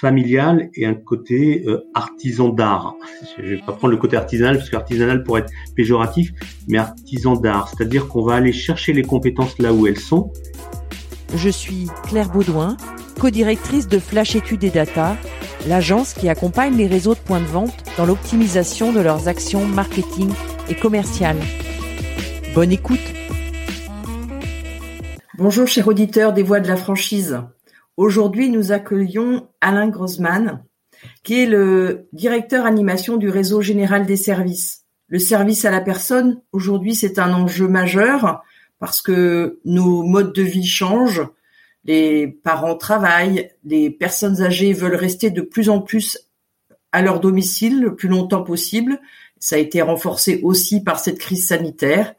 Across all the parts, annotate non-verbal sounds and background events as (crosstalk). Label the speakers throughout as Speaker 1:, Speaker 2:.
Speaker 1: familial et un côté euh, artisan d'art. Je vais pas prendre le côté artisanal parce qu'artisanal pourrait être péjoratif, mais artisan d'art, c'est-à-dire qu'on va aller chercher les compétences là où elles sont.
Speaker 2: Je suis Claire Baudouin, co-directrice de Flash Études et Data, l'agence qui accompagne les réseaux de points de vente dans l'optimisation de leurs actions marketing et commerciales. Bonne écoute. Bonjour chers auditeurs des voix de la franchise. Aujourd'hui, nous accueillons Alain Grossman, qui est le directeur animation du réseau général des services. Le service à la personne, aujourd'hui, c'est un enjeu majeur parce que nos modes de vie changent, les parents travaillent, les personnes âgées veulent rester de plus en plus à leur domicile le plus longtemps possible. Ça a été renforcé aussi par cette crise sanitaire.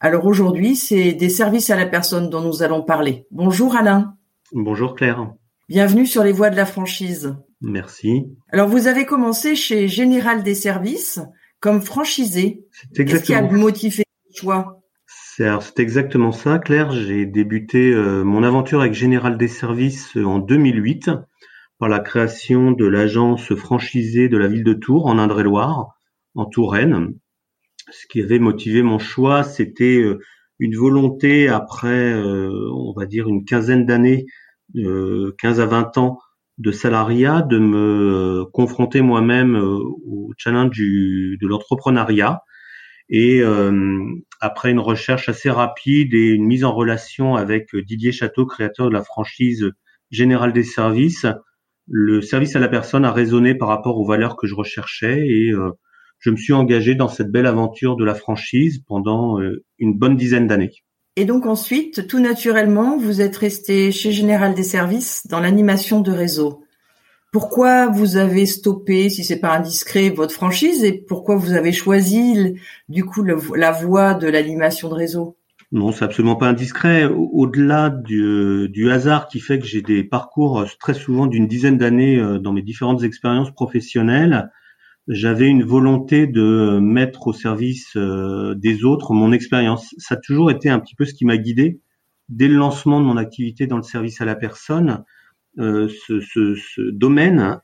Speaker 2: Alors aujourd'hui, c'est des services à la personne dont nous allons parler. Bonjour Alain.
Speaker 1: Bonjour Claire.
Speaker 2: Bienvenue sur les voies de la franchise.
Speaker 1: Merci.
Speaker 2: Alors vous avez commencé chez Général des Services comme franchisé. Qu'est-ce qui a motivé le choix?
Speaker 1: C'est exactement ça, Claire. J'ai débuté euh, mon aventure avec Général des Services euh, en 2008 par la création de l'agence franchisée de la ville de Tours en Indre-et-Loire, en Touraine. Ce qui avait motivé mon choix, c'était euh, une volonté après, on va dire, une quinzaine d'années euh, 15 à 20 ans de salariat, de me confronter moi-même euh, au challenge du, de l'entrepreneuriat. Et euh, après une recherche assez rapide et une mise en relation avec Didier Château, créateur de la franchise Générale des Services, le service à la personne a résonné par rapport aux valeurs que je recherchais et euh, je me suis engagé dans cette belle aventure de la franchise pendant une bonne dizaine d'années.
Speaker 2: Et donc ensuite, tout naturellement, vous êtes resté chez Général des Services dans l'animation de réseau. Pourquoi vous avez stoppé, si c'est pas indiscret, votre franchise et pourquoi vous avez choisi du coup la voie de l'animation de réseau?
Speaker 1: Non, c'est absolument pas indiscret. Au-delà du, du, hasard qui fait que j'ai des parcours très souvent d'une dizaine d'années euh, dans mes différentes expériences professionnelles, j'avais une volonté de mettre au service euh, des autres mon expérience. Ça a toujours été un petit peu ce qui m'a guidé. Dès le lancement de mon activité dans le service à la personne, euh, ce, ce, ce, domaine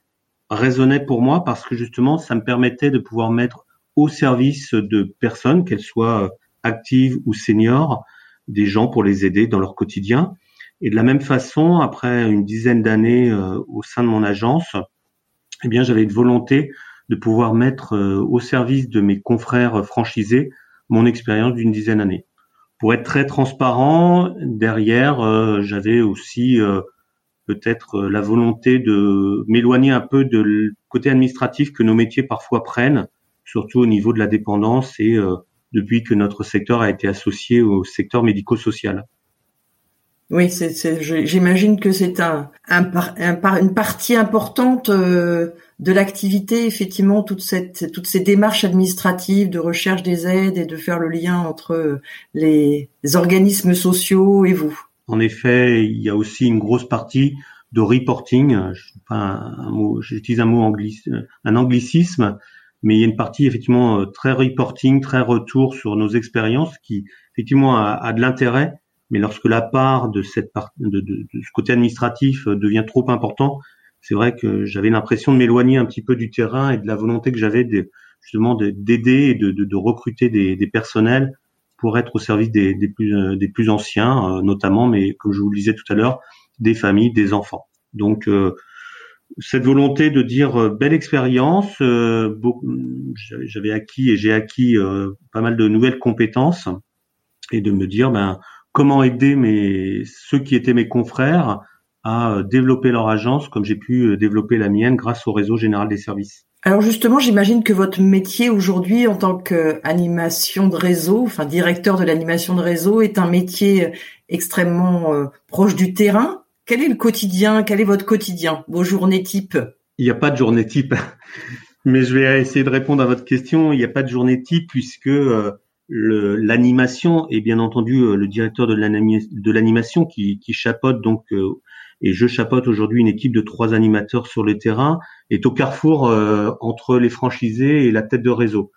Speaker 1: résonnait pour moi parce que justement, ça me permettait de pouvoir mettre au service de personnes, qu'elles soient actives ou seniors, des gens pour les aider dans leur quotidien. Et de la même façon, après une dizaine d'années euh, au sein de mon agence, eh bien, j'avais une volonté de pouvoir mettre euh, au service de mes confrères franchisés mon expérience d'une dizaine d'années. Pour être très transparent, derrière, euh, j'avais aussi euh, peut-être la volonté de m'éloigner un peu de côté administratif que nos métiers parfois prennent, surtout au niveau de la dépendance et depuis que notre secteur a été associé au secteur médico-social.
Speaker 2: Oui, c'est, j'imagine que c'est un, un, un, une partie importante euh, de l'activité, effectivement, toute cette, toutes ces démarches administratives de recherche des aides et de faire le lien entre les, organismes sociaux et vous.
Speaker 1: En effet, il y a aussi une grosse partie de reporting. j'utilise un mot angli, un anglicisme, mais il y a une partie effectivement euh, très reporting, très retour sur nos expériences qui effectivement a, a de l'intérêt mais lorsque la part de cette part, de, ce côté administratif euh, devient trop important, c'est vrai que j'avais l'impression de m'éloigner un petit peu du terrain et de la volonté que j'avais justement d'aider et de, recruter des, personnels pour être au service des, euh, plus anciens, euh, notamment, mais comme je vous le disais tout à l'heure, des familles, des enfants. Donc cette volonté de dire belle expérience, j'avais acquis et j'ai acquis pas mal de nouvelles compétences et de me dire ben comment aider mes ceux qui étaient mes confrères à euh, développer leur agence comme j'ai pu euh, développer la mienne grâce au réseau général des services.
Speaker 2: Alors justement, j'imagine que votre métier aujourd'hui en tant qu'animation de réseau, enfin directeur de l'animation de réseau, est un métier extrêmement euh, proche du terrain. Quel est le quotidien? Quel est votre quotidien? Vos journées type
Speaker 1: Il n'y a pas de journée type, (laughs) mais je vais essayer de répondre à votre question. Il n'y a pas de journée type puisque euh, l'animation et bien entendu euh, le directeur de l'animation qui, qui donc euh, et je chapeaute aujourd'hui une équipe de trois animateurs sur le terrain est au carrefour entre les franchisés et la tête de réseau.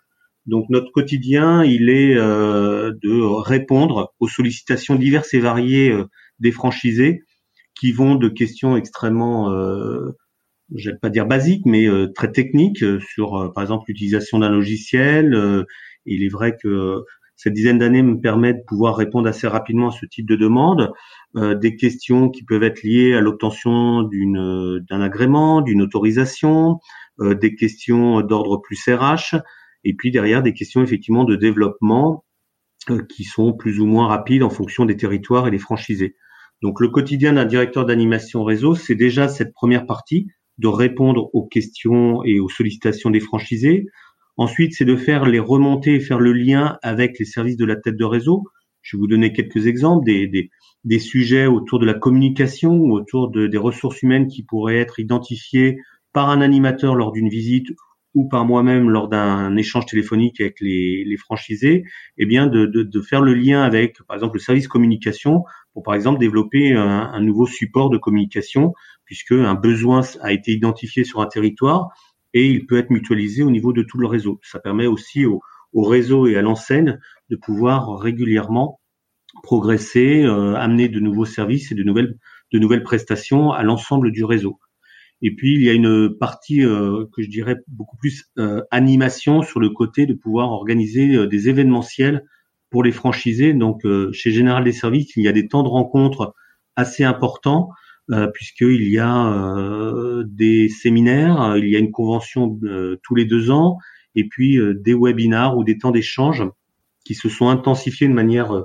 Speaker 1: Donc notre quotidien, il est de répondre aux sollicitations diverses et variées des franchisés qui vont de questions extrêmement je vais pas dire basique, mais euh, très technique euh, sur, euh, par exemple, l'utilisation d'un logiciel. Il est vrai que cette dizaine d'années me permet de pouvoir répondre assez rapidement à ce type de demande. des questions qui peuvent être liées à l'obtention d'une d'un agrément, d'une autorisation, des questions d'ordre plus RH, et puis derrière des questions effectivement de développement qui sont plus ou moins rapides en fonction des territoires et des franchisés. Donc le quotidien d'un directeur d'animation réseau, c'est déjà cette première partie de répondre aux questions et aux sollicitations des franchisés. Ensuite, c'est de faire les remonter et faire le lien avec les services de la tête de réseau. Je vais vous donner quelques exemples des, des, sujets autour de la communication ou autour de, des ressources humaines qui pourraient être identifiées par un animateur lors d'une visite ou par moi-même lors d'un échange téléphonique avec les, franchisés, eh bien de, de, de, faire le lien avec, par exemple, le service communication pour, par exemple, développer un, un nouveau support de communication puisque un besoin a été identifié sur un territoire et il peut être mutualisé au niveau de tout le réseau. Ça permet aussi au, réseau et à l'enseigne de pouvoir régulièrement progresser, euh, amener de nouveaux services et de nouvelles prestations à l'ensemble du réseau. Et puis il y a une partie euh, que je dirais beaucoup plus euh, animation sur le côté de pouvoir organiser des événementiels pour les franchisés. Donc chez Général des Services, il y a des temps de rencontre assez importants puisqu'il y a euh, des séminaires, il y a une convention euh, tous les deux ans, et puis des webinars ou des temps d'échange qui se sont intensifiés de manière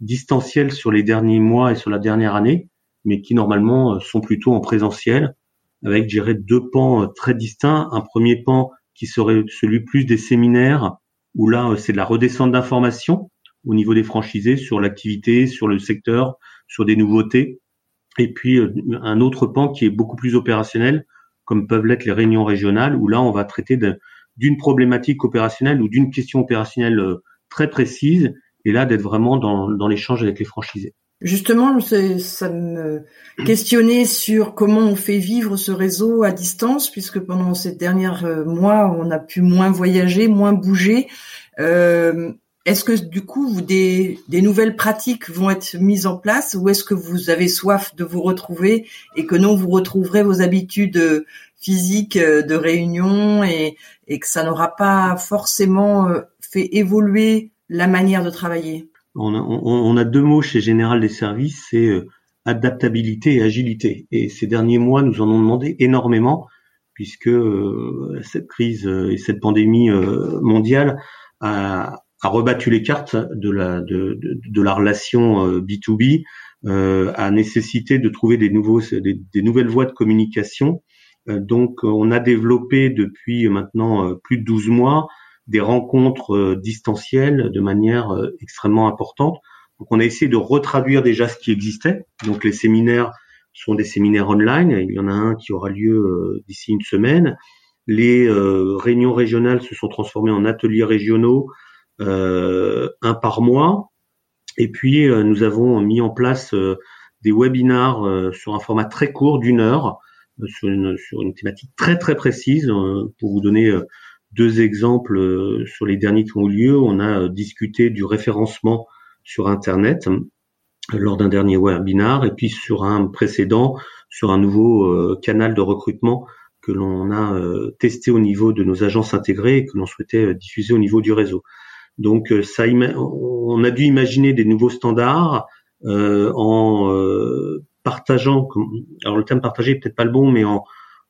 Speaker 1: distancielle sur les derniers mois et sur la dernière année, mais qui normalement sont plutôt en présentiel, avec, je deux pans très distincts. Un premier pan qui serait celui plus des séminaires, où là, c'est de la redescente d'informations au niveau des franchisés sur l'activité, sur le secteur, sur des nouveautés, et puis euh, un autre pan qui est beaucoup plus opérationnel, comme peuvent l'être les réunions régionales, où là on va traiter d'une problématique opérationnelle ou d'une question opérationnelle euh, très précise, et là d'être vraiment dans, l'échange avec les franchisés.
Speaker 2: Justement, ça me questionnait sur comment on fait vivre ce réseau à distance, puisque pendant ces derniers euh, mois, on a pu moins voyager, moins bouger. Est-ce que du coup, des, nouvelles pratiques vont être mises en place ou est-ce que vous avez soif de vous retrouver et que non, vous retrouverez vos habitudes euh, physiques euh, de réunion et, que ça n'aura pas forcément euh, fait évoluer la manière de travailler?
Speaker 1: On a, deux mots chez Général des Services, c'est adaptabilité et agilité. Et ces derniers mois nous en ont demandé énormément puisque cette crise et cette pandémie mondiale a, a rebattu les cartes de la de, de, la relation B2B, euh, euh, a nécessité de trouver des nouveaux des, nouvelles voies de communication. Euh, donc on a développé depuis maintenant plus de 12 mois des rencontres distancielles de manière extrêmement importante. Donc on a essayé de retraduire déjà ce qui existait. Donc les séminaires sont des séminaires online. Il y en a un qui aura lieu d'ici une semaine. Les réunions régionales se sont transformées en ateliers régionaux euh, un par mois. Et puis euh, nous avons mis en place euh, des webinars sur un format très court d'une heure sur une, sur une thématique très très précise. pour vous donner deux exemples sur les derniers qui ont eu lieu, on a discuté du référencement sur Internet lors d'un dernier webinar et puis sur un précédent sur un nouveau canal de recrutement que l'on a testé au niveau de nos agences intégrées et que l'on souhaitait diffuser au niveau du réseau. Donc euh, ça, on a dû imaginer des nouveaux standards euh, en euh, partageant. Alors le terme partagé peut-être pas le bon, mais en,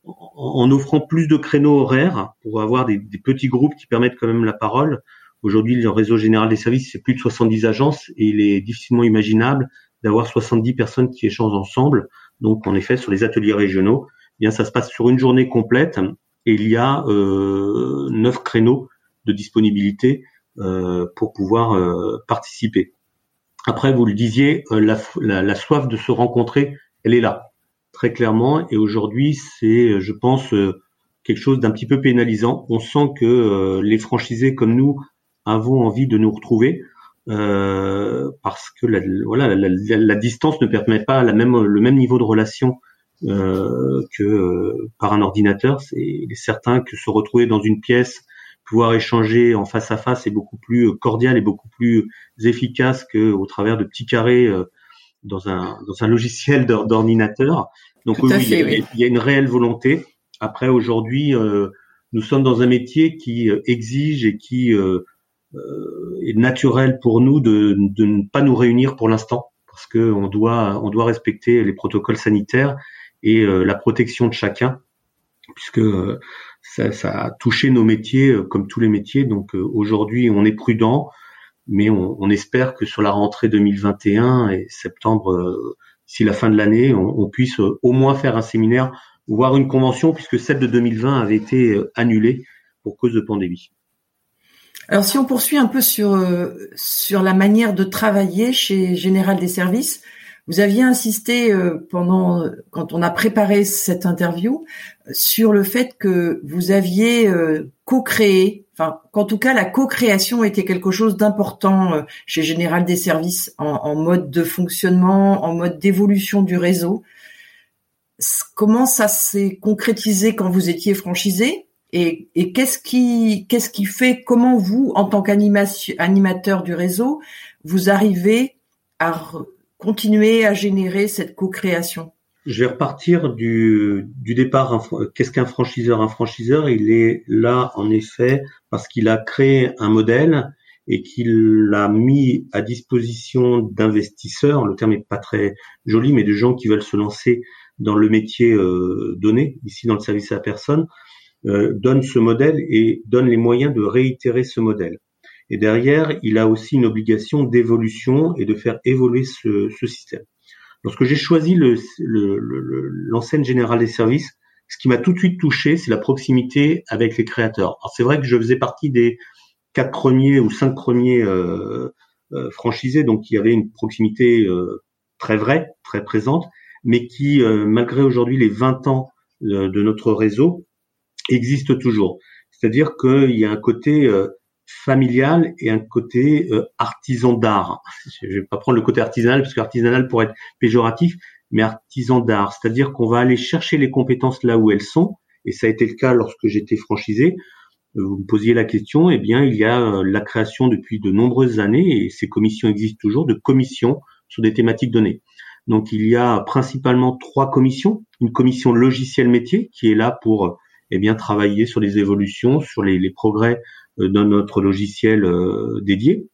Speaker 1: en offrant plus de créneaux horaires pour avoir des, des, petits groupes qui permettent quand même la parole. Aujourd'hui, le réseau général des services, c'est plus de 70 agences et il est difficilement imaginable d'avoir 70 personnes qui échangent ensemble. Donc, en effet, sur les ateliers régionaux, eh bien ça se passe sur une journée complète et il y a euh, neuf créneaux de disponibilité pour pouvoir euh, participer. Après, vous le disiez, euh, la, la, la, soif de se rencontrer, elle est là. très clairement. Et aujourd'hui, c'est, je pense, quelque chose d'un petit peu pénalisant. On sent que les franchisés comme nous avons envie de nous retrouver. Euh, parce que la, voilà, la, la, distance ne permet pas la même, le même niveau de relation euh, que euh, par un ordinateur. C'est certain que se retrouver dans une pièce, pouvoir échanger en face à face est beaucoup plus cordial et beaucoup plus efficace que au travers de petits carrés euh, dans un dans un logiciel d'ordinateur. Donc oui, il, y a, une réelle volonté. Après aujourd'hui, nous sommes dans un métier qui exige et qui euh, est naturel pour nous de, de, ne pas nous réunir pour l'instant parce que on doit on doit respecter les protocoles sanitaires et euh, la protection de chacun puisque euh, ça, ça, a touché nos métiers comme tous les métiers. Donc aujourd'hui, on est prudent, mais on, on, espère que sur la rentrée 2021 et septembre, d'ici la fin de l'année, on, on, puisse au moins faire un séminaire, voire une convention, puisque celle de 2020 avait été annulée pour cause de pandémie.
Speaker 2: Alors si on poursuit un peu sur euh, sur la manière de travailler chez Général des Services, vous aviez insisté euh, pendant quand on a préparé cette interview sur le fait que vous aviez euh, co-créé, enfin qu'en tout cas la co-création était quelque chose d'important chez Général des Services en, en mode de fonctionnement, en mode d'évolution du réseau. Comment ça s'est concrétisé quand vous étiez franchisé? Et, et qu'est-ce qui, qu'est-ce qui fait, comment vous, en tant qu'animateur du réseau, vous arrivez à continuer à générer cette co-création
Speaker 1: Je vais repartir du, du départ. Qu'est-ce qu'un franchiseur? Un franchiseur, il est là en effet parce qu'il a créé un modèle et qu'il l'a mis à disposition d'investisseurs. Le terme est pas très joli, mais de gens qui veulent se lancer dans le métier euh, donné, ici dans le service à la personne, euh, donne ce modèle et donne les moyens de réitérer ce modèle. Et derrière, il a aussi une obligation d'évolution et de faire évoluer ce, ce système. Lorsque j'ai choisi l'enseigne le, le, générale des services, ce qui m'a tout de suite touché, c'est la proximité avec les créateurs. Alors c'est vrai que je faisais partie des quatre premiers ou cinq premiers euh, euh, franchisés, donc il y avait une proximité euh, très vraie, très présente, mais qui, euh, malgré aujourd'hui les 20 ans de notre réseau, existe toujours. C'est-à-dire qu'il y a un côté euh, familial et un côté euh, artisan d'art. Je vais pas prendre le côté artisanal parce qu'artisanal pourrait être péjoratif, mais artisan d'art. C'est-à-dire qu'on va aller chercher les compétences là où elles sont, et ça a été le cas lorsque j'étais franchisé. Euh, vous me posiez la question, eh bien, il y a la création depuis de nombreuses années, et ces commissions existent toujours, de commissions sur des thématiques données. Donc, il y a principalement trois commissions. Une commission logiciel métier qui est là pour eh bien travailler sur les évolutions, sur les, progrès euh, dans notre logiciel euh, dédié.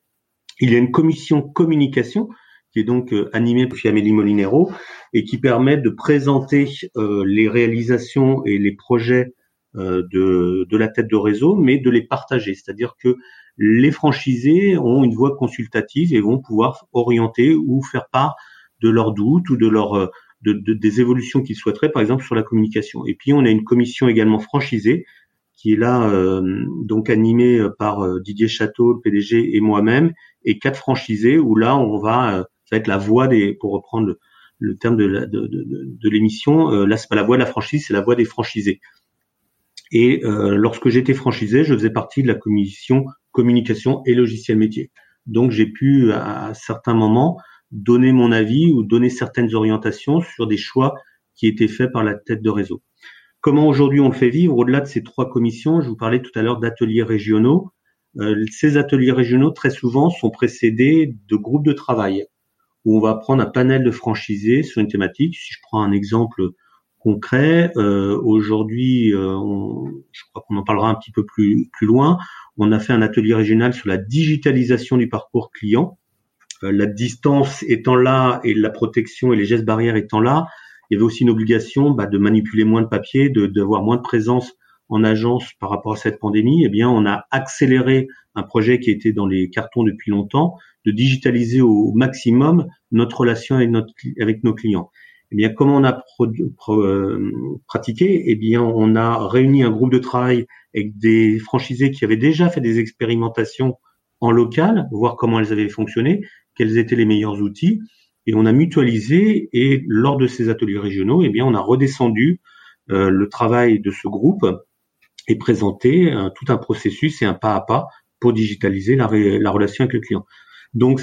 Speaker 1: Il y a une commission communication qui est donc euh, animée par Amélie Molinero et qui permet de présenter les réalisations et les projets de, de la tête de réseau, mais de les partager. C'est-à-dire que les franchisés ont une voix consultative et vont pouvoir orienter ou faire part de leurs doutes ou de leurs de, des évolutions qu'ils souhaiteraient, par exemple sur la communication. Et puis on a une commission également franchisée qui est là euh, donc animée par euh, Didier Château, le PDG et moi-même, et quatre franchisés où là on va, euh, ça va être la voix des, pour reprendre le, terme de, l'émission, là c'est pas la voix de la franchise, c'est la voix des franchisés. Et lorsque j'étais franchisé, je faisais partie de la commission communication et logiciel métier. Donc j'ai pu à certains moments donner mon avis ou donner certaines orientations sur des choix qui étaient faits par la tête de réseau. Comment aujourd'hui on le fait vivre Au-delà de ces trois commissions, je vous parlais tout à l'heure d'ateliers régionaux. Euh, ces ateliers régionaux, très souvent, sont précédés de groupes de travail où on va prendre un panel de franchisés sur une thématique. Si je prends un exemple concret, euh, aujourd'hui, euh, je crois qu'on en parlera un petit peu plus, plus loin, on a fait un atelier régional sur la digitalisation du parcours client euh, la distance étant là et la protection et les gestes barrières étant là, il y avait aussi une obligation bah, de manipuler moins de papier, de d'avoir moins de présence en agence par rapport à cette pandémie. Eh bien, on a accéléré un projet qui était dans les cartons depuis longtemps, de digitaliser au maximum notre relation avec, notre, avec nos clients. Eh bien, comment on a euh, pratiqué? Eh bien, on a réuni un groupe de travail avec des franchisés qui avaient déjà fait des expérimentations en local, voir comment elles avaient fonctionné, quels étaient les meilleurs outils. Et on a mutualisé. Et lors de ces ateliers régionaux, eh bien, on a redescendu le travail de ce groupe et présenté tout un processus et un pas à pas pour digitaliser la, la relation avec le client. Donc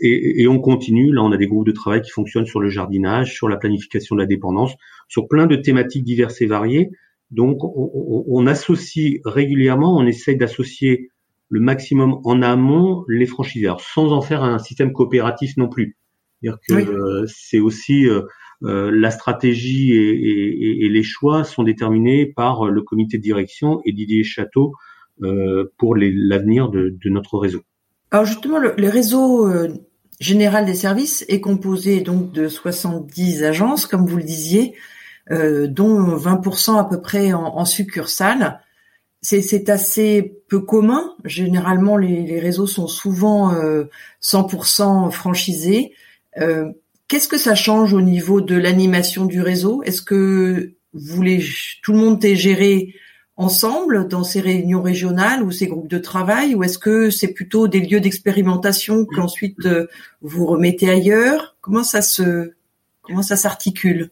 Speaker 1: et, on continue. Là, on a des groupes de travail qui fonctionnent sur le jardinage, sur la planification de la dépendance, sur plein de thématiques diverses et variées. Donc, on, associe régulièrement, on essaye d'associer le maximum en amont les franchiseurs, sans en faire un système coopératif non plus. C'est-à-dire que euh, c'est aussi euh, euh, la stratégie et, les choix sont déterminés par le comité de direction et Didier Château pour l'avenir de, notre réseau.
Speaker 2: Alors justement, le, réseau général des services est composé donc de 70 agences, comme vous le disiez, euh, dont 20% à peu près en, en succursale. C'est assez peu commun. Généralement, les, réseaux sont souvent 100% euh, franchisés. Euh, qu'est-ce que ça change au niveau de l'animation du réseau? Est-ce que vous voulez tout le monde est géré ensemble dans ces réunions régionales ou ces groupes de travail? Ou est-ce que c'est plutôt des lieux d'expérimentation qu'ensuite euh, vous remettez ailleurs? Comment ça se comment ça s'articule?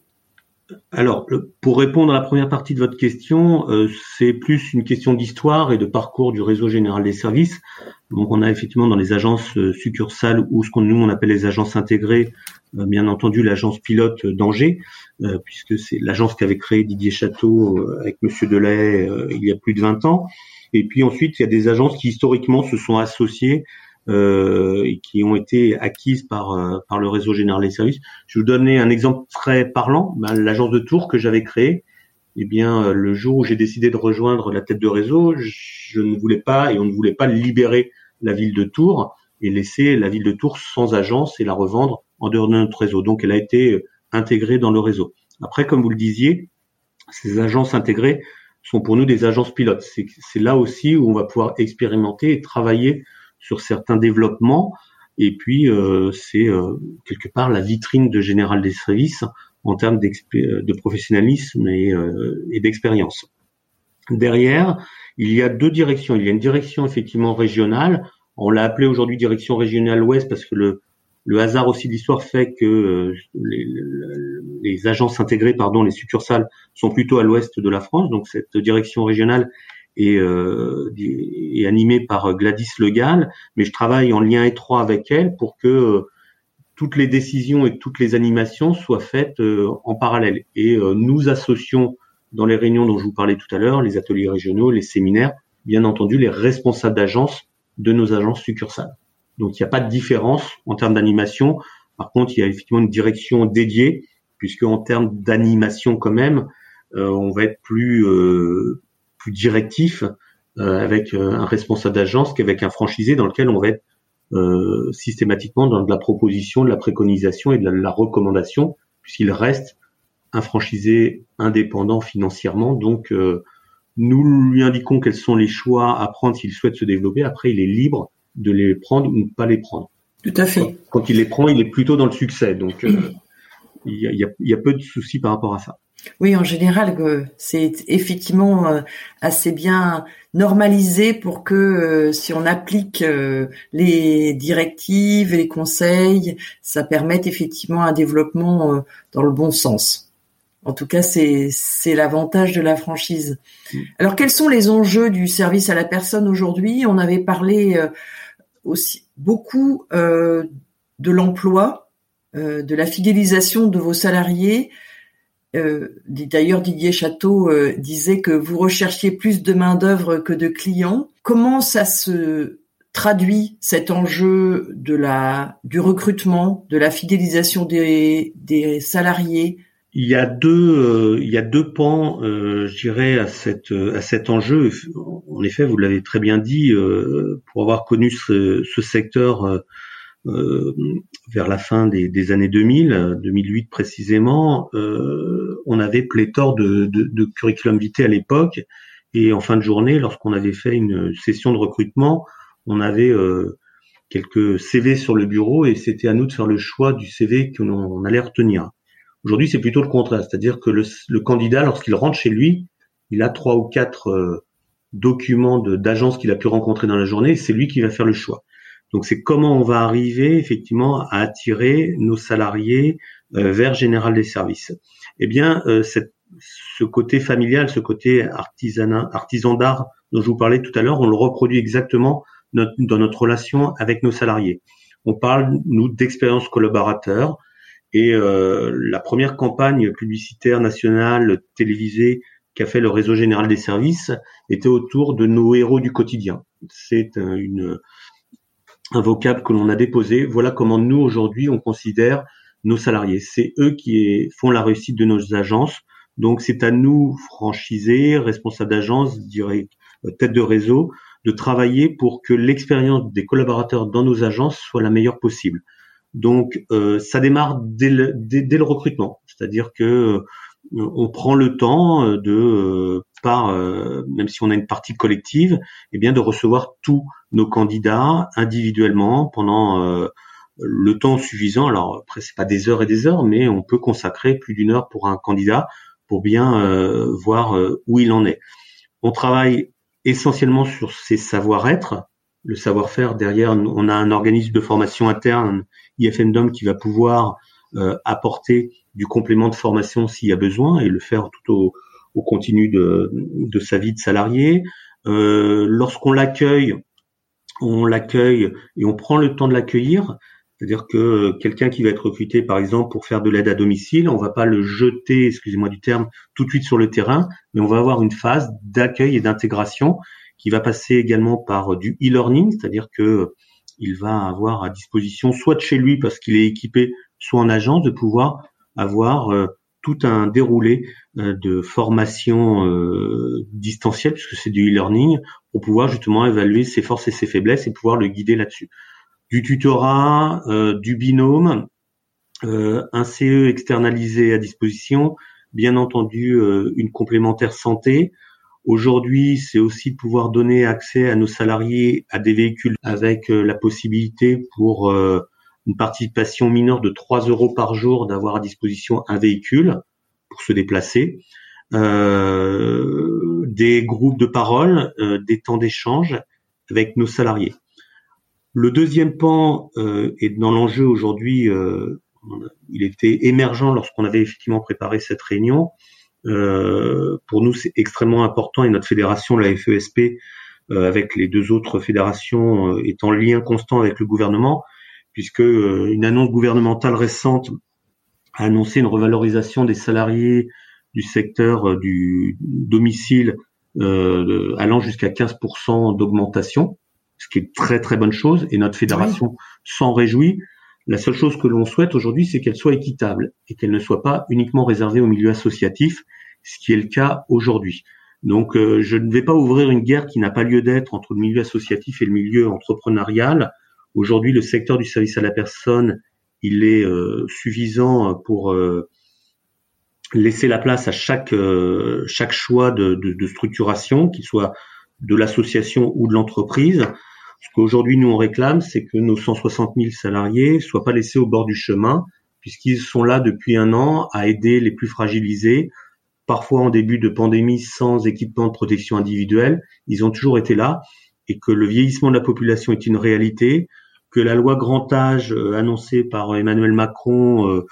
Speaker 1: Alors, pour répondre à la première partie de votre question, euh, c'est plus une question d'histoire et de parcours du réseau général des services. Donc, on a effectivement dans les agences euh, succursales ou ce qu'on nous on appelle les agences intégrées, euh, bien entendu l'agence pilote d'Angers, puisque c'est l'agence qu'avait créé Didier Château avec Monsieur Delay il y a plus de 20 ans. Et puis ensuite, il y a des agences qui historiquement se sont associées euh, qui ont été acquises par euh, par le réseau général des services. Je vais vous donner un exemple très parlant. Ben, L'agence de Tours que j'avais créée, eh bien euh, le jour où j'ai décidé de rejoindre la tête de réseau, je ne voulais pas et on ne voulait pas libérer la ville de Tours et laisser la ville de Tours sans agence et la revendre en dehors de notre réseau. Donc elle a été intégrée dans le réseau. Après, comme vous le disiez, ces agences intégrées sont pour nous des agences pilotes. C'est là aussi où on va pouvoir expérimenter et travailler sur certains développements. Et puis, euh, c'est euh, quelque part la vitrine de Général des Services en termes de professionnalisme et, euh, et d'expérience. Derrière, il y a deux directions. Il y a une direction effectivement régionale. On l'a appelée aujourd'hui direction régionale ouest parce que le, le hasard aussi de l'histoire fait que les, les, agences intégrées, pardon, les succursales sont plutôt à l'ouest de la France. Donc cette direction régionale et, euh, et animée par Gladys Legal, mais je travaille en lien étroit avec elle pour que euh, toutes les décisions et toutes les animations soient faites euh, en parallèle. Et euh, nous associons dans les réunions dont je vous parlais tout à l'heure, les ateliers régionaux, les séminaires, bien entendu les responsables d'agence de nos agences succursales. Donc il n'y a pas de différence en termes d'animation. Par contre, il y a effectivement une direction dédiée, puisque en termes d'animation quand même, euh, on va être plus plus directif euh, avec euh, un responsable d'agence qu'avec un franchisé dans lequel on va être euh, systématiquement dans de la proposition, de la préconisation et de la, recommandation, puisqu'il reste un franchisé indépendant financièrement. Donc, nous lui indiquons quels sont les choix à prendre s'il souhaite se développer. Après, il est libre de les prendre ou ne pas les prendre.
Speaker 2: Tout à fait.
Speaker 1: Quand il les prend, il est plutôt dans le succès. Donc, il y, a, il y a peu de soucis par rapport à ça.
Speaker 2: Oui, en général, euh, c'est effectivement euh, assez bien normalisé pour que euh, si on applique les directives, les conseils, ça permette effectivement un développement dans le bon sens. En tout cas, c'est c'est l'avantage de la franchise. Mm. Alors, quels sont les enjeux du service à la personne aujourd'hui? On avait parlé aussi beaucoup de l'emploi, de la fidélisation de vos salariés. Euh, d'ailleurs, Didier Château euh, disait que vous recherchiez plus de main d'œuvre que de clients. Comment ça se traduit cet enjeu de la du recrutement, de la fidélisation des, des salariés?
Speaker 1: Il y a deux euh, il y a deux pans, je dirais, à à cet enjeu. En effet, vous l'avez très bien dit, pour avoir connu ce, ce secteur vers la fin des, années 2000, 2008 précisément, euh, on avait pléthore de, curriculum vitae à l'époque. Et en fin de journée, lorsqu'on avait fait une session de recrutement, on avait euh, quelques CV sur le bureau et c'était à nous de faire le choix du CV qu'on allait retenir. Aujourd'hui, c'est plutôt le contraire, c'est-à-dire que le, le candidat, lorsqu'il rentre chez lui, il a trois ou quatre documents d'agence qu'il a pu rencontrer dans la journée, c'est lui qui va faire le choix. Donc c'est comment on va arriver effectivement à attirer nos salariés vers Général des Services. Eh bien, cette, ce côté familial, ce côté artisanat, artisan d'art dont je vous parlais tout à l'heure, on le reproduit exactement dans notre relation avec nos salariés. On parle, nous, d'expérience collaborateur. Et euh, la première campagne publicitaire nationale télévisée qu'a fait le réseau général des services était autour de nos héros du quotidien. C'est un, une, un vocable que l'on a déposé. Voilà comment nous, aujourd'hui, on considère nos salariés. C'est eux qui font la réussite de nos agences. Donc, c'est à nous, franchisés, responsables d'agence, tête de réseau, de travailler pour que l'expérience des collaborateurs dans nos agences soit la meilleure possible. Donc, euh, ça démarre dès le, dès, le recrutement, c'est-à-dire que euh, on prend le temps euh, de, par, même si on a une partie collective, eh bien de recevoir tous nos candidats individuellement pendant le temps suffisant. Alors après, c'est pas des heures et des heures, mais on peut consacrer plus d'une heure pour un candidat pour bien voir où il en est. On travaille essentiellement sur ses savoir-être, le savoir-faire. Derrière, on a un organisme de formation interne, IFMDOM, qui va pouvoir euh, apporter du complément de formation s'il y a besoin et le faire tout au, au continu de, de, sa vie de salarié. Euh, Lorsqu'on l'accueille, on l'accueille et on prend le temps de l'accueillir. C'est-à-dire que quelqu'un qui va être recruté, par exemple, pour faire de l'aide à domicile, on va pas le jeter, excusez-moi du terme, tout de suite sur le terrain, mais on va avoir une phase d'accueil et d'intégration qui va passer également par du e-learning, c'est-à-dire que il va avoir à disposition, soit de chez lui parce qu'il est équipé, soit en agence, de pouvoir avoir euh, tout un déroulé euh, de formation euh, distancielle, puisque c'est du e-learning, pour pouvoir justement évaluer ses forces et ses faiblesses et pouvoir le guider là-dessus du tutorat, du binôme, un CE externalisé à disposition, bien entendu une complémentaire santé. Aujourd'hui, c'est aussi de pouvoir donner accès à nos salariés à des véhicules avec la possibilité pour une participation mineure de 3 euros par jour d'avoir à disposition un véhicule pour se déplacer, euh, des groupes de parole, des temps d'échange avec nos salariés. Le deuxième pan euh, est dans l'enjeu aujourd'hui. Euh, il était émergent lorsqu'on avait effectivement préparé cette réunion. Euh, pour nous, c'est extrêmement important et notre fédération, la FESP, euh, avec les deux autres fédérations, euh, est en lien constant avec le gouvernement, puisque une annonce gouvernementale récente a annoncé une revalorisation des salariés du secteur du domicile allant jusqu'à 15% d'augmentation ce qui est très très bonne chose, et notre fédération s'en réjouit. La seule chose que l'on souhaite aujourd'hui, c'est qu'elle soit équitable et qu'elle ne soit pas uniquement réservée au milieu associatif, ce qui est le cas aujourd'hui. Donc, euh, je ne vais pas ouvrir une guerre qui n'a pas lieu d'être entre le milieu associatif et le milieu entrepreneurial. Aujourd'hui, le secteur du service à la personne, il est euh, suffisant pour euh, laisser la place à chaque chaque choix de, de, de structuration, qu'il soit de l'association ou de l'entreprise. Ce qu'aujourd'hui nous on réclame, c'est que nos 160 000 salariés soient pas laissés au bord du chemin, puisqu'ils sont là depuis un an à aider les plus fragilisés, parfois en début de pandémie sans équipement de protection individuelle. Ils ont toujours été là, et que le vieillissement de la population est une réalité, que la loi grand âge euh, annoncée par Emmanuel Macron euh,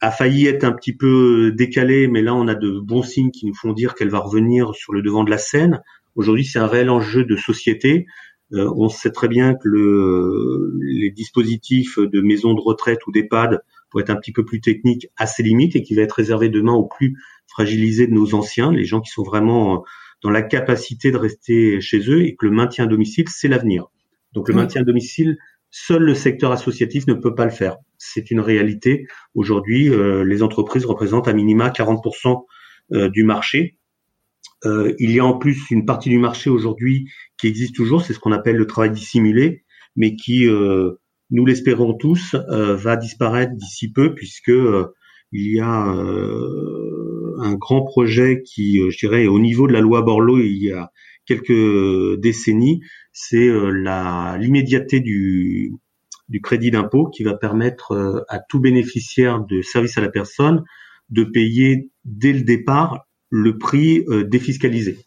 Speaker 1: a failli être un petit peu décalée, mais là on a de bons signes qui nous font dire qu'elle va revenir sur le devant de la scène. Aujourd'hui, c'est un réel enjeu de société. Euh, on sait très bien que le, les dispositifs de maisons de retraite ou d'EHPAD, pour être un petit peu plus technique, a ses limites et qui va être réservé demain aux plus fragilisés de nos anciens, les gens qui sont vraiment dans la capacité de rester chez eux et que le maintien à domicile, c'est l'avenir. Donc le maintien à domicile, seul le secteur associatif ne peut pas le faire. C'est une réalité. Aujourd'hui, euh, les entreprises représentent à minima 40% euh, du marché euh, il y a en plus une partie du marché aujourd'hui qui existe toujours, c'est ce qu'on appelle le travail dissimulé, mais qui, euh, nous l'espérons tous, euh, va disparaître d'ici peu puisque il y a un grand projet qui, je dirais, au niveau de la loi Borloo il y a quelques décennies, c'est la l'immédiateté du, du crédit d'impôt qui va permettre à tout bénéficiaire de services à la personne de payer dès le départ le prix euh, défiscalisé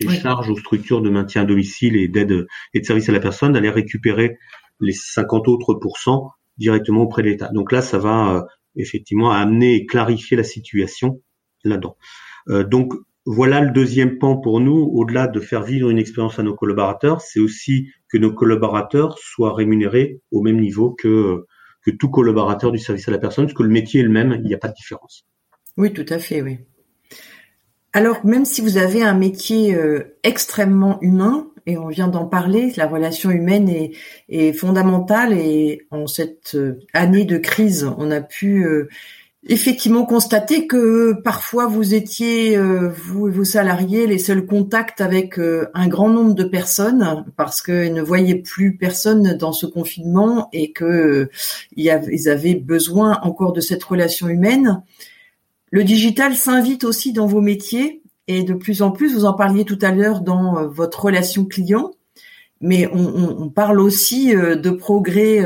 Speaker 1: et charge aux structures de maintien à domicile et d'aide et de service à la personne d'aller récupérer les 50 autres pourcents directement auprès de l'État. Donc là, ça va effectivement amener et clarifier la situation là-dedans. donc voilà le deuxième pan pour nous, au-delà de faire vivre une expérience à nos collaborateurs, c'est aussi que nos collaborateurs soient rémunérés au même niveau que, que tout collaborateur du service à la personne, parce que le métier est le même, il n'y a pas de différence.
Speaker 2: Oui, tout à fait, oui. Alors, même si vous avez un métier euh, extrêmement humain, et on vient d'en parler, la relation humaine est, fondamentale, et en cette euh, année de crise, on a pu euh, effectivement constater que parfois vous étiez, euh, vous et vos salariés, les seuls contacts avec euh, un grand nombre de personnes parce qu'ils ne voyaient plus personne dans ce confinement et que euh, ils avaient besoin encore de cette relation humaine. Le digital s'invite aussi dans vos métiers et de plus en plus, vous en parliez tout à l'heure dans votre relation client, mais on parle aussi de progrès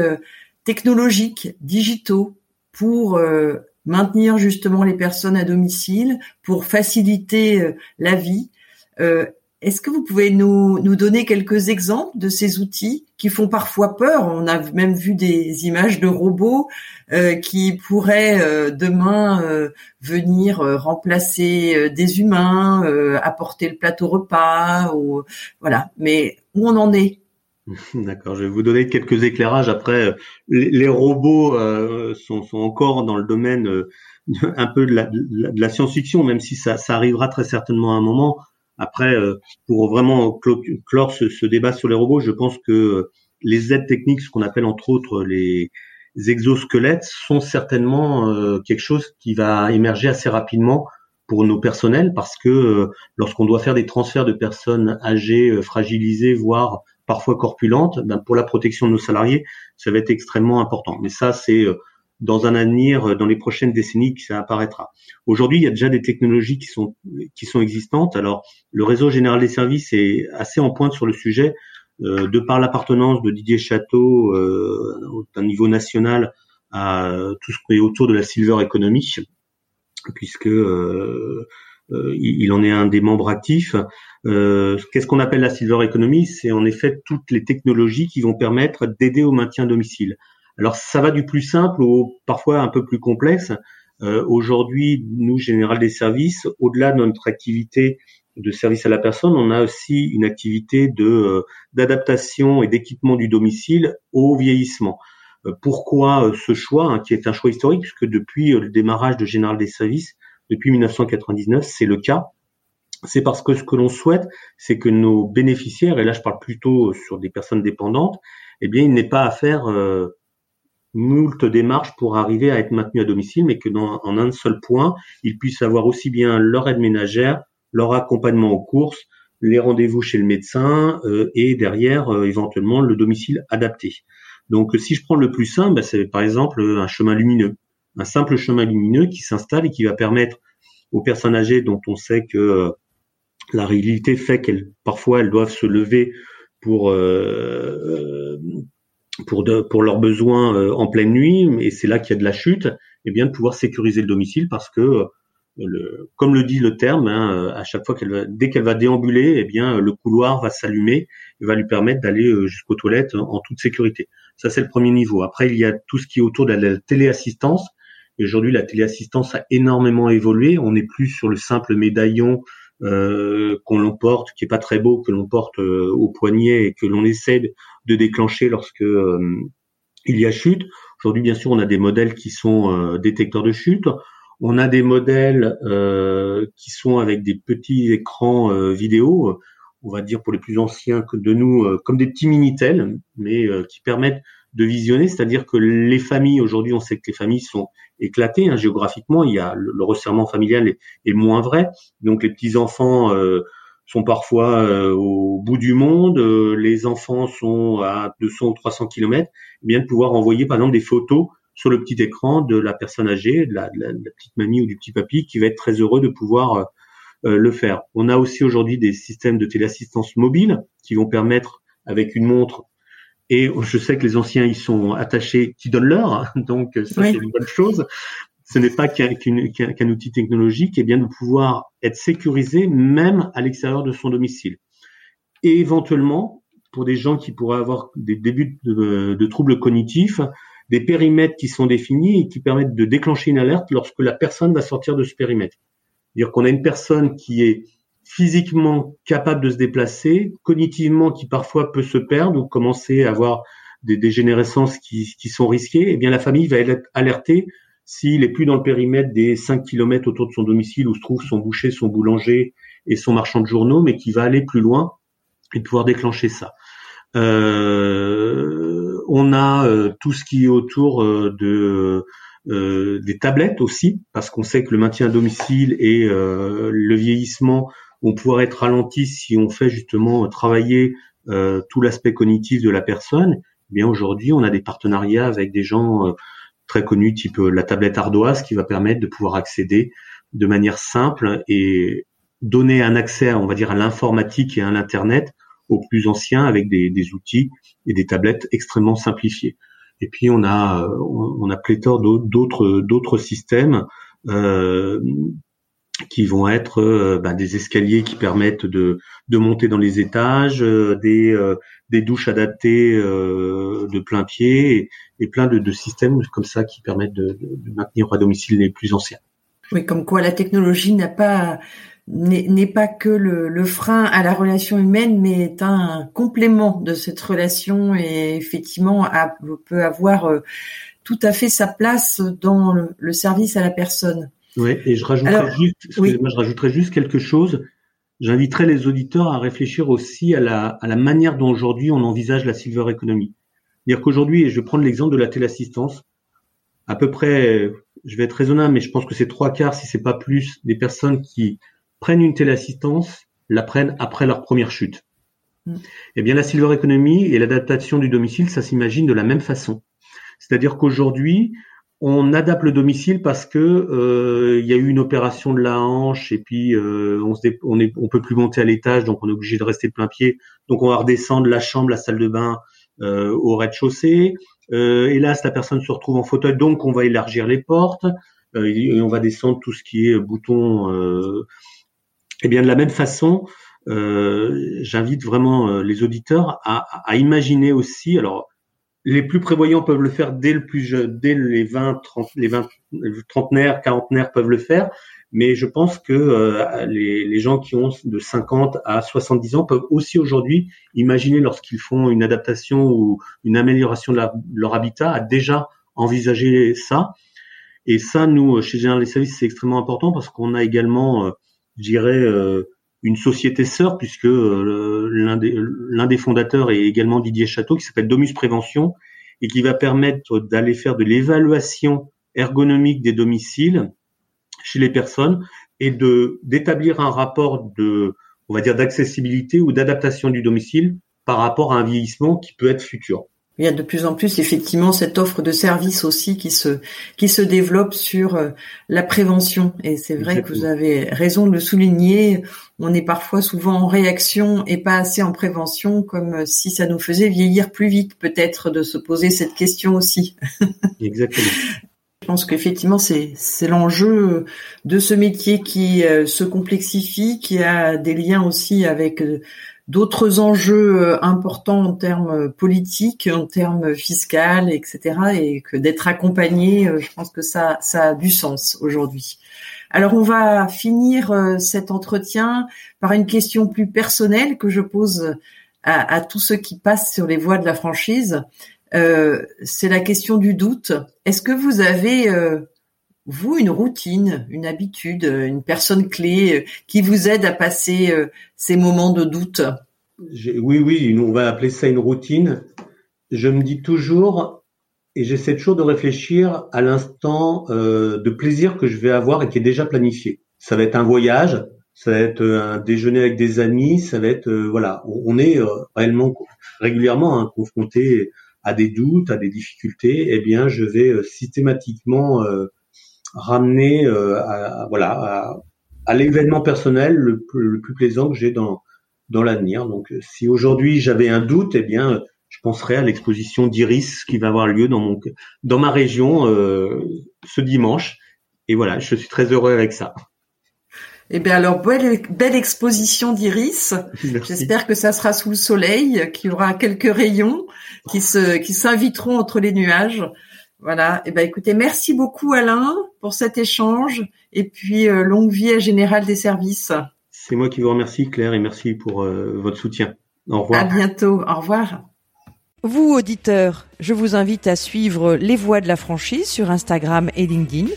Speaker 2: technologiques, digitaux pour maintenir justement les personnes à domicile pour faciliter euh, la vie. Euh, est-ce que vous pouvez nous, nous donner quelques exemples de ces outils qui font parfois peur? On a même vu des images de robots euh, qui pourraient demain venir remplacer des humains, apporter le plateau repas, ou voilà. Mais où on en est? (laughs)
Speaker 1: D'accord, je vais vous donner quelques éclairages. Après, les, robots euh, sont, encore dans le domaine euh, un peu de la, science-fiction, même si ça, arrivera très certainement à un moment. Après, euh, pour vraiment clore ce, débat sur les robots, je pense que les aides techniques, ce qu'on appelle entre autres les exosquelettes, sont certainement quelque chose qui va émerger assez rapidement pour nos personnels, parce que lorsqu'on doit faire des transferts de personnes âgées, fragilisées, voire parfois corpulente, ben pour la protection de nos salariés, ça va être extrêmement important. Mais ça, c'est euh, dans un avenir, euh, dans les prochaines décennies, que ça apparaîtra. Aujourd'hui, il y a déjà des technologies qui sont qui sont existantes. Alors, le réseau général des services est assez en pointe sur le sujet, euh, de par l'appartenance de Didier Château euh, un niveau national à tout ce qui est autour de la silver economy, puisque euh, euh, il en est un des membres actifs. Euh, qu'est-ce qu'on appelle la silver economy? C'est en effet toutes les technologies qui vont permettre d'aider au maintien à domicile. Alors ça va du plus simple au parfois un peu plus complexe. Euh, aujourd'hui, nous, Général des Services, au-delà de notre activité de service à la personne, on a aussi une activité de d'adaptation et d'équipement du domicile au vieillissement. pourquoi ce choix, hein, qui est un choix historique, puisque depuis le démarrage de Général des Services, depuis 1999, c'est le cas. C'est parce que ce que l'on souhaite, c'est que nos bénéficiaires, et là je parle plutôt sur des personnes dépendantes, eh bien, il n'est pas à faire euh, moult démarches pour arriver à être maintenus à domicile, mais que dans, en un seul point, ils puissent avoir aussi bien leur aide ménagère, leur accompagnement aux courses, les rendez-vous chez le médecin euh, et derrière euh, éventuellement le domicile adapté. Donc si je prends le plus simple, bah, c'est par exemple un chemin lumineux un simple chemin lumineux qui s'installe et qui va permettre aux personnes âgées dont on sait que euh, la réalité fait qu'elles parfois elles doivent se lever pour euh, pour pour leurs besoins euh, en pleine nuit et c'est là qu'il y a de la chute et eh bien de pouvoir sécuriser le domicile parce que le, comme le dit le terme, hein, à chaque fois qu'elle va, dès qu'elle va déambuler, eh bien le couloir va s'allumer et va lui permettre d'aller jusqu'aux toilettes en, toute sécurité. Ça c'est le premier niveau. Après il y a tout ce qui est autour de la téléassistance et aujourd'hui, la téléassistance a énormément évolué. On n'est plus sur le simple médaillon euh, qu'on l'emporte, qui est pas très beau, que l'on porte euh, au poignet et que l'on essaie de, déclencher lorsque euh, il y a chute. Aujourd'hui, bien sûr, on a des modèles qui sont détecteurs de chute. On a des modèles qui sont avec des petits écrans vidéo, on va dire pour les plus anciens de nous, comme des petits minitel, mais qui permettent de visionner, c'est-à-dire que les familles, aujourd'hui, on sait que les familles sont éclatées hein, géographiquement, il y a le, resserrement familial est, moins vrai, donc les petits-enfants euh, sont parfois euh, au bout du monde, euh, les enfants sont à 200 ou 300 kilomètres, eh bien de pouvoir envoyer par exemple des photos sur le petit écran de la personne âgée, de la, de la, petite mamie ou du petit papy, qui va être très heureux de pouvoir le faire. On a aussi aujourd'hui des systèmes de téléassistance mobile qui vont permettre, avec une montre, et je sais que les anciens y sont attachés, qui donnent l'heure, hein, donc ça c'est une bonne chose. Ce n'est pas qu'un outil technologique, et bien de pouvoir être sécurisé même à l'extérieur de son domicile. Et éventuellement, pour des gens qui pourraient avoir des débuts de, de troubles cognitifs, des périmètres qui sont définis et qui permettent de déclencher une alerte lorsque la personne va sortir de ce périmètre. C'est-à-dire qu'on a une personne qui est physiquement capable de se déplacer, cognitivement qui parfois peut se perdre ou commencer à avoir des dégénérescences qui, sont risquées, eh bien la famille va être alertée s'il est plus dans le périmètre des 5 km autour de son domicile où se trouve son boucher, son boulanger et son marchand de journaux, mais qui va aller plus loin et pouvoir déclencher ça. Euh, on a euh, tout ce qui est autour euh, de des tablettes aussi, parce qu'on sait que le maintien à domicile et le vieillissement vont pouvoir être ralentis si on fait justement travailler tout l'aspect cognitif de la personne. Eh bien aujourd'hui, on a des partenariats avec des gens très connus, type la tablette ardoise, qui va permettre de pouvoir accéder de manière simple et donner un accès, on va dire, à l'informatique et à l'internet aux plus anciens avec des, outils et des tablettes extrêmement simplifiées. Et puis on a on a pléthore d'autres d'autres systèmes euh, qui vont être euh, ben, des escaliers qui permettent de de monter dans les étages, euh, des euh, des douches adaptées de plein pied et, plein de, de, systèmes comme ça qui permettent de, de maintenir à domicile les plus anciens.
Speaker 2: Oui, comme quoi la technologie n'a pas n'est pas que le, frein à la relation humaine, mais est un complément de cette relation et effectivement peut avoir euh, tout à fait sa place dans le, service à la personne.
Speaker 1: Oui, et je rajouterais juste, je rajouterais juste quelque chose. J'inviterais les auditeurs à réfléchir aussi à la, à la manière dont aujourd'hui on envisage la silver economy. C'est-à-dire qu'aujourd'hui, et je vais prendre l'exemple de la téléassistance, à peu près, je vais être raisonnable, mais je pense que c'est trois quarts, si c'est pas plus, des personnes qui prennent une telle assistance, la prennent après leur première chute. Mm. Eh bien, la silver economy et l'adaptation du domicile, ça s'imagine de la même façon. C'est-à-dire qu'aujourd'hui, on adapte le domicile parce que euh, il y a eu une opération de la hanche et puis euh, on, se peut plus monter à l'étage, donc on est obligé de rester plein pied. Donc on va redescendre la chambre, la salle de bain euh, au rez-de-chaussée. Hélas, la personne se retrouve en fauteuil, donc on va élargir les portes. et on va descendre tout ce qui est bouton et bien, de la même façon, j'invite vraiment les auditeurs à, à, imaginer aussi. Alors, les plus prévoyants peuvent le faire dès le plus jeune, dès les 20, 30, les 20, trentenaires, quarantenaires peuvent le faire. Mais je pense que euh, les, les, gens qui ont de 50 à 70 ans peuvent aussi aujourd'hui imaginer lorsqu'ils font une adaptation ou une amélioration de, leur habitat à déjà envisager ça. Et ça, nous, chez Général des Services, c'est extrêmement important parce qu'on a également euh, je dirais, euh, une société sœur, puisque euh, l'un des, fondateurs est également Didier Château, qui s'appelle Domus Prévention, et qui va permettre d'aller faire de l'évaluation ergonomique des domiciles chez les personnes et d'établir un rapport de, on va dire, d'accessibilité ou d'adaptation du domicile par rapport à un vieillissement qui peut être futur
Speaker 2: il y a de plus en plus effectivement cette offre de services aussi qui se qui se développe sur euh, la prévention. Et c'est vrai que vous avez raison de le souligner. On est parfois souvent en réaction et pas assez en prévention comme euh, si ça nous faisait vieillir plus vite peut-être de se poser cette question aussi. (laughs)
Speaker 1: Exactement.
Speaker 2: Je pense qu'effectivement c'est c'est l'enjeu de ce métier qui euh, se complexifie qui a des liens aussi avec d'autres enjeux euh, importants en termes euh, politiques, en termes fiscal, etc. Et que d'être accompagné, euh, je pense que ça, ça a du sens aujourd'hui. Alors on va finir cet entretien par une question plus personnelle que je pose à, à tous ceux qui passent sur les voies de la franchise. Euh, c'est la question du doute. Est-ce que vous avez vous une routine, une habitude, une personne clé euh, qui vous aide à passer euh, ces moments de doute?
Speaker 1: Oui, oui, on va appeler ça une routine. Je me dis toujours, et j'essaie toujours de réfléchir à l'instant euh, de plaisir que je vais avoir et qui est déjà planifié. Ça va être un voyage, ça va être un déjeuner avec des amis, ça va être voilà, on est réellement régulièrement hein, confronté à des doutes, à des difficultés. Eh bien, je vais systématiquement ramener euh, à, voilà à, l'événement personnel le, plus plaisant que j'ai dans dans l'avenir. Donc, si aujourd'hui j'avais un doute, eh bien, je penserais à l'exposition d'Iris qui va avoir lieu dans mon dans ma région euh, ce dimanche. Et voilà, je suis très heureux avec ça.
Speaker 3: Eh bien alors belle, belle exposition d'Iris. J'espère que ça sera sous le soleil, qu'il y aura quelques rayons qui se qui s'inviteront entre les nuages. Voilà. Eh ben écoutez, merci beaucoup Alain pour cet échange et puis euh, longue vie à Général des Services.
Speaker 1: C'est moi qui vous remercie Claire et merci pour euh, votre soutien. Au revoir.
Speaker 3: À bientôt. Au revoir.
Speaker 2: Vous auditeurs, je vous invite à suivre Les Voix de la franchise sur Instagram et LinkedIn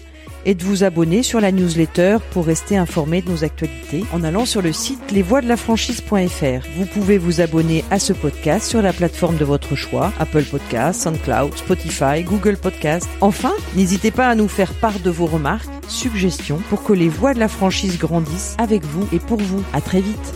Speaker 2: et de vous abonner sur la newsletter pour rester informé de nos actualités en allant sur le site lesvoixdelafranchise.fr. Vous pouvez vous abonner à ce podcast sur la plateforme de votre choix, Apple Podcasts, SoundCloud, Spotify, Google Podcasts. Enfin, n'hésitez pas à nous faire part de vos remarques, suggestions pour que les voix de la franchise grandissent avec vous et pour vous. À très vite.